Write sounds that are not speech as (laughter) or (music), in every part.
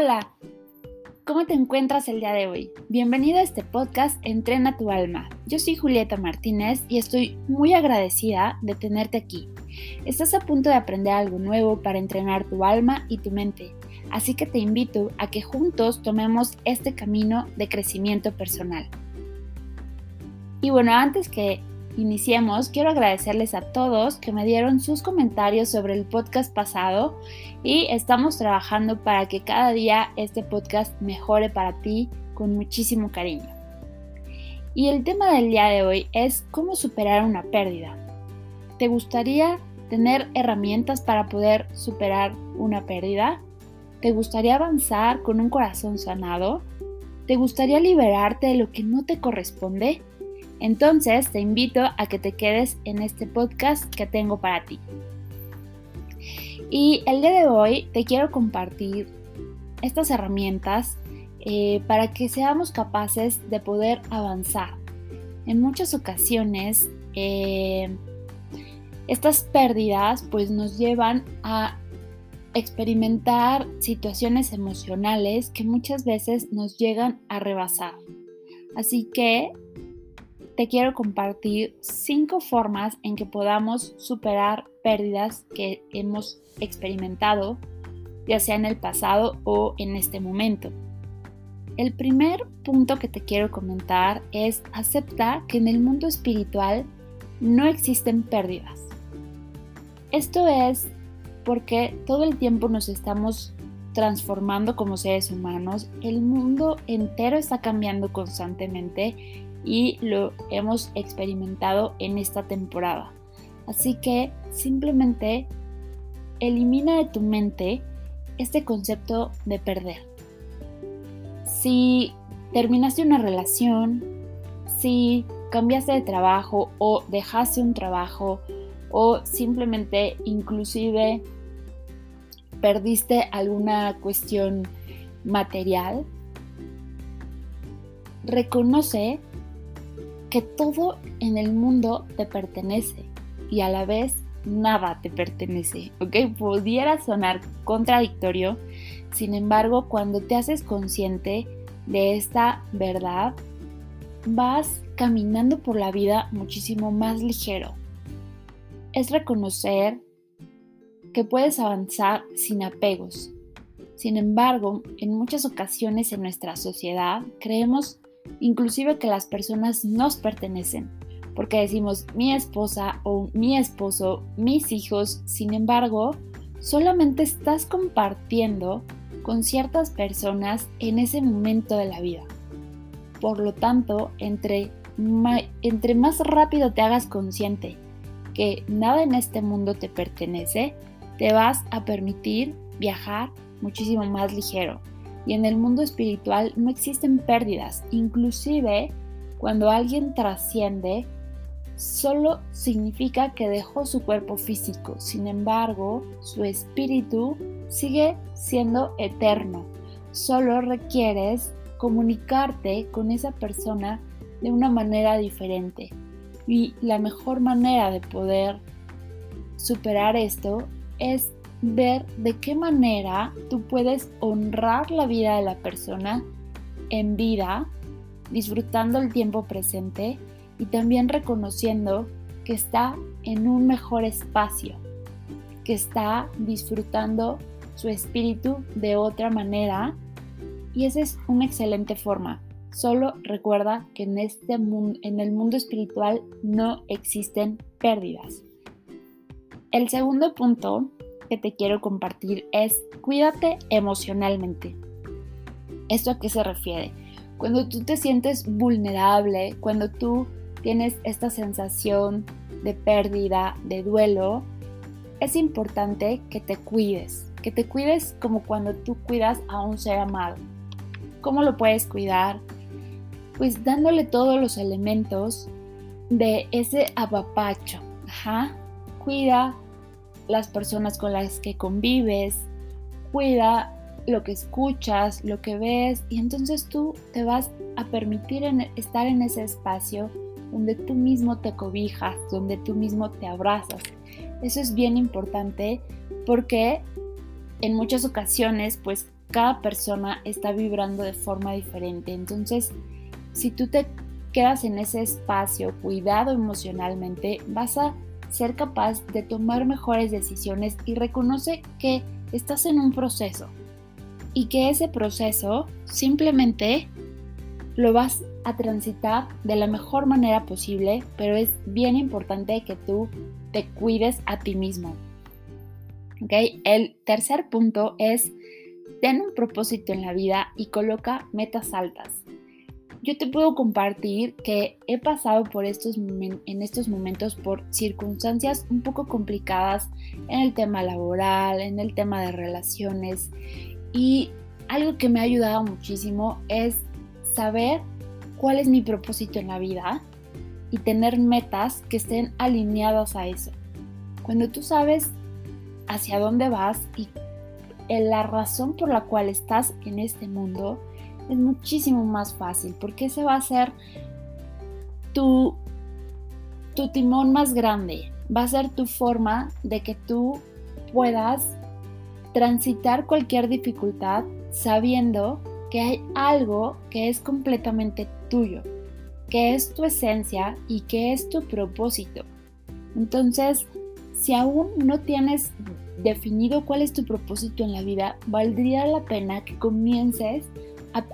Hola, ¿cómo te encuentras el día de hoy? Bienvenido a este podcast Entrena tu alma. Yo soy Julieta Martínez y estoy muy agradecida de tenerte aquí. Estás a punto de aprender algo nuevo para entrenar tu alma y tu mente, así que te invito a que juntos tomemos este camino de crecimiento personal. Y bueno, antes que iniciemos, quiero agradecerles a todos que me dieron sus comentarios sobre el podcast pasado y estamos trabajando para que cada día este podcast mejore para ti con muchísimo cariño. Y el tema del día de hoy es cómo superar una pérdida. ¿Te gustaría tener herramientas para poder superar una pérdida? ¿Te gustaría avanzar con un corazón sanado? ¿Te gustaría liberarte de lo que no te corresponde? Entonces te invito a que te quedes en este podcast que tengo para ti. Y el día de hoy te quiero compartir estas herramientas eh, para que seamos capaces de poder avanzar. En muchas ocasiones eh, estas pérdidas pues nos llevan a experimentar situaciones emocionales que muchas veces nos llegan a rebasar. Así que te quiero compartir cinco formas en que podamos superar pérdidas que hemos experimentado, ya sea en el pasado o en este momento. El primer punto que te quiero comentar es aceptar que en el mundo espiritual no existen pérdidas. Esto es porque todo el tiempo nos estamos transformando como seres humanos, el mundo entero está cambiando constantemente y lo hemos experimentado en esta temporada. Así que simplemente elimina de tu mente este concepto de perder. Si terminaste una relación, si cambiaste de trabajo o dejaste un trabajo o simplemente inclusive perdiste alguna cuestión material, reconoce que todo en el mundo te pertenece y a la vez nada te pertenece, ¿ok? Pudiera sonar contradictorio, sin embargo, cuando te haces consciente de esta verdad, vas caminando por la vida muchísimo más ligero. Es reconocer que puedes avanzar sin apegos. Sin embargo, en muchas ocasiones en nuestra sociedad creemos inclusive que las personas nos pertenecen, porque decimos mi esposa o mi esposo, mis hijos, sin embargo, solamente estás compartiendo con ciertas personas en ese momento de la vida. Por lo tanto, entre, entre más rápido te hagas consciente que nada en este mundo te pertenece, te vas a permitir viajar muchísimo más ligero y en el mundo espiritual no existen pérdidas. Inclusive cuando alguien trasciende, solo significa que dejó su cuerpo físico. Sin embargo, su espíritu sigue siendo eterno. Solo requieres comunicarte con esa persona de una manera diferente. Y la mejor manera de poder superar esto es ver de qué manera tú puedes honrar la vida de la persona en vida, disfrutando el tiempo presente y también reconociendo que está en un mejor espacio, que está disfrutando su espíritu de otra manera y esa es una excelente forma. Solo recuerda que en, este mundo, en el mundo espiritual no existen pérdidas. El segundo punto que te quiero compartir es cuídate emocionalmente. ¿Esto a qué se refiere? Cuando tú te sientes vulnerable, cuando tú tienes esta sensación de pérdida, de duelo, es importante que te cuides, que te cuides como cuando tú cuidas a un ser amado. ¿Cómo lo puedes cuidar? Pues dándole todos los elementos de ese apapacho. Ajá. Cuida las personas con las que convives, cuida lo que escuchas, lo que ves y entonces tú te vas a permitir estar en ese espacio donde tú mismo te cobijas, donde tú mismo te abrazas. Eso es bien importante porque en muchas ocasiones pues cada persona está vibrando de forma diferente. Entonces, si tú te quedas en ese espacio cuidado emocionalmente, vas a ser capaz de tomar mejores decisiones y reconoce que estás en un proceso y que ese proceso simplemente lo vas a transitar de la mejor manera posible, pero es bien importante que tú te cuides a ti mismo. ¿Okay? El tercer punto es ten un propósito en la vida y coloca metas altas. Yo te puedo compartir que he pasado por estos en estos momentos por circunstancias un poco complicadas en el tema laboral, en el tema de relaciones y algo que me ha ayudado muchísimo es saber cuál es mi propósito en la vida y tener metas que estén alineadas a eso. Cuando tú sabes hacia dónde vas y la razón por la cual estás en este mundo, es muchísimo más fácil porque ese va a ser tu, tu timón más grande, va a ser tu forma de que tú puedas transitar cualquier dificultad sabiendo que hay algo que es completamente tuyo, que es tu esencia y que es tu propósito. Entonces, si aún no tienes definido cuál es tu propósito en la vida, valdría la pena que comiences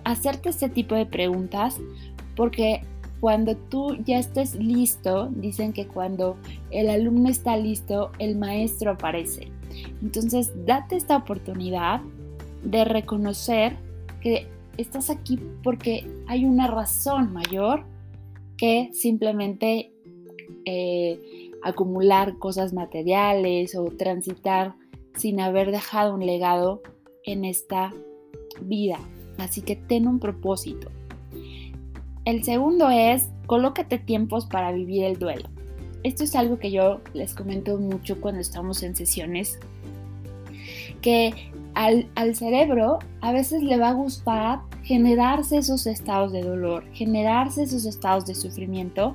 hacerte este tipo de preguntas porque cuando tú ya estés listo, dicen que cuando el alumno está listo, el maestro aparece. Entonces, date esta oportunidad de reconocer que estás aquí porque hay una razón mayor que simplemente eh, acumular cosas materiales o transitar sin haber dejado un legado en esta vida. Así que ten un propósito. El segundo es, colócate tiempos para vivir el duelo. Esto es algo que yo les comento mucho cuando estamos en sesiones, que al, cerebro a veces le va a gustar generarse esos estados de dolor, generarse esos estados de sufrimiento,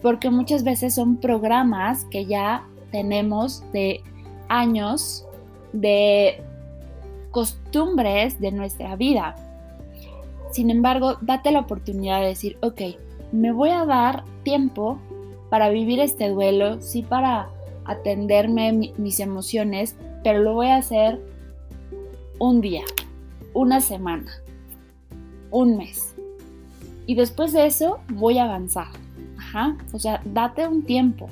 porque muchas veces son programas que ya tenemos de años de costumbres de nuestra vida. Sin embargo, date la oportunidad de decir, ok, me voy a dar tiempo para vivir este duelo, sí para atenderme mis emociones, pero lo voy a hacer un día, una semana, un mes. Y después de eso voy a avanzar. Ajá. O sea, date un tiempo.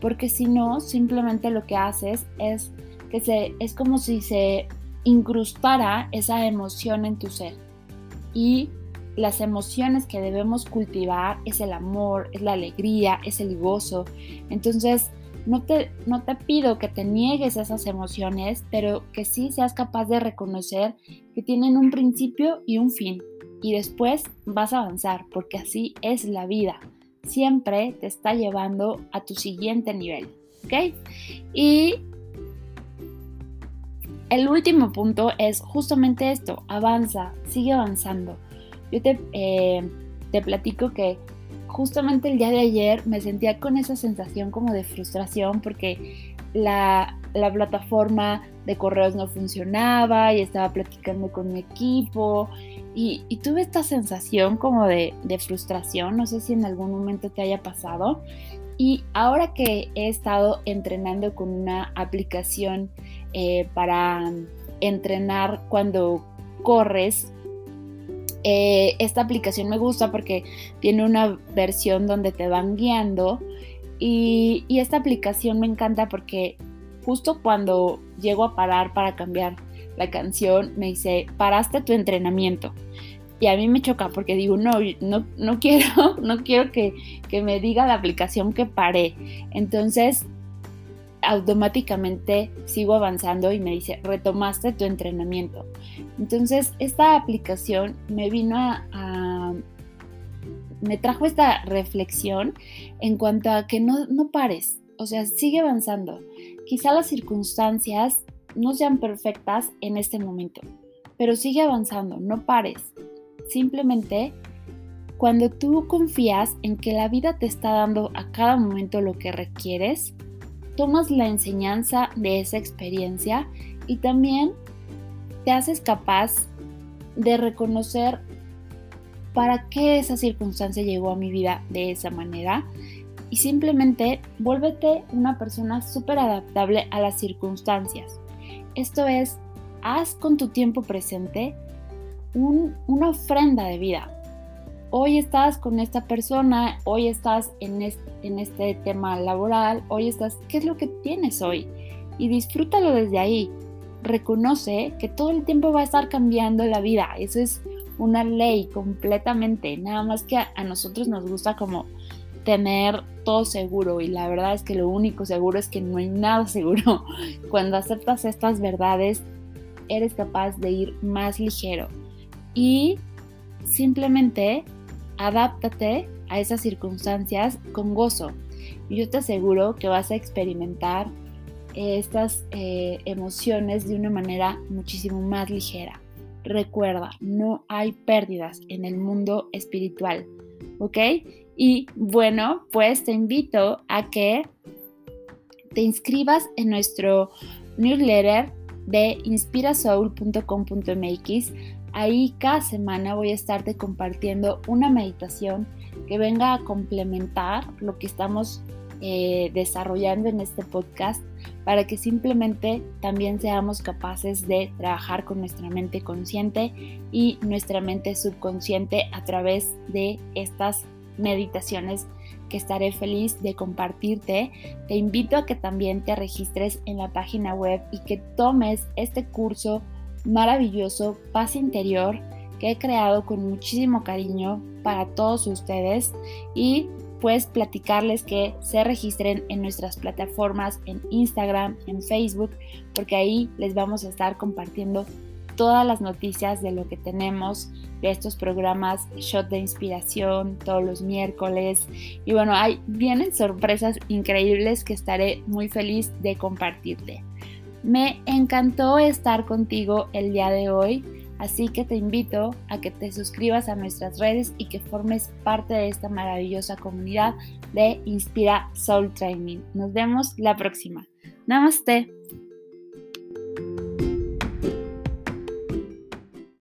Porque si no, simplemente lo que haces es que se, es como si se incrustara esa emoción en tu ser. Y las emociones que debemos cultivar es el amor, es la alegría, es el gozo. Entonces, no te, no te pido que te niegues esas emociones, pero que sí seas capaz de reconocer que tienen un principio y un fin. Y después vas a avanzar, porque así es la vida. Siempre te está llevando a tu siguiente nivel. ¿Ok? Y el último punto es justamente esto, avanza, sigue avanzando. Yo te, eh, te platico que justamente el día de ayer me sentía con esa sensación como de frustración porque la, plataforma de correos no funcionaba y estaba platicando con mi equipo y, tuve esta sensación como de, frustración, no sé si en algún momento te haya pasado. Y ahora que he estado entrenando con una aplicación eh, para entrenar cuando corres eh, esta aplicación me gusta porque tiene una versión donde te van guiando y, esta aplicación me encanta porque justo cuando llego a parar para cambiar la canción me dice, paraste tu entrenamiento. Y a mí me choca porque digo, no, no, no quiero, (laughs) no quiero que, que me diga la aplicación que paré. Entonces automáticamente sigo avanzando y me dice, retomaste tu entrenamiento. Entonces, esta aplicación me vino a, me trajo esta reflexión en cuanto a que no, no pares, o sea, sigue avanzando. Quizá las circunstancias no sean perfectas en este momento, pero sigue avanzando, no pares. Simplemente cuando tú confías en que la vida te está dando a cada momento lo que requieres, tomas la enseñanza de esa experiencia y también te haces capaz de reconocer para qué esa circunstancia llegó a mi vida de esa manera y simplemente vuélvete una persona súper adaptable a las circunstancias. Esto es, haz con tu tiempo presente una ofrenda de vida. Hoy estás con esta persona, hoy estás en en este tema laboral, hoy estás, ¿qué es lo que tienes hoy? Y disfrútalo desde ahí. Reconoce que todo el tiempo va a estar cambiando la vida. Eso es una ley completamente. Nada más que a, nosotros nos gusta como tener todo seguro y la verdad es que lo único seguro es que no hay nada seguro. (laughs) Cuando aceptas estas verdades, eres capaz de ir más ligero y simplemente adáptate a esas circunstancias con gozo. Yo te aseguro que vas a experimentar estas eh, emociones de una manera muchísimo más ligera. Recuerda, no hay pérdidas en el mundo espiritual, ¿ok? Y bueno, pues te invito a que te inscribas en nuestro newsletter de inspirasoul.com.mx. Ahí cada semana voy a estarte compartiendo una meditación que venga a complementar lo que estamos eh, desarrollando en este podcast para que simplemente también seamos capaces de trabajar con nuestra mente consciente y nuestra mente subconsciente a través de estas meditaciones que estaré feliz de compartirte. Te invito a que también te registres en la página web y que tomes este curso maravilloso, Paz Interior, que he creado con muchísimo cariño para todos ustedes y pues platicarles que se registren en nuestras plataformas en Instagram, en Facebook, porque ahí les vamos a estar compartiendo todas las noticias de lo que tenemos de estos programas Shot de Inspiración todos los miércoles. Y bueno, hay, vienen sorpresas increíbles que estaré muy feliz de compartirte. Me encantó estar contigo el día de hoy. Así que te invito a que te suscribas a nuestras redes y que formes parte de esta maravillosa comunidad de Inspira Soul Training. Nos vemos la próxima. Namaste.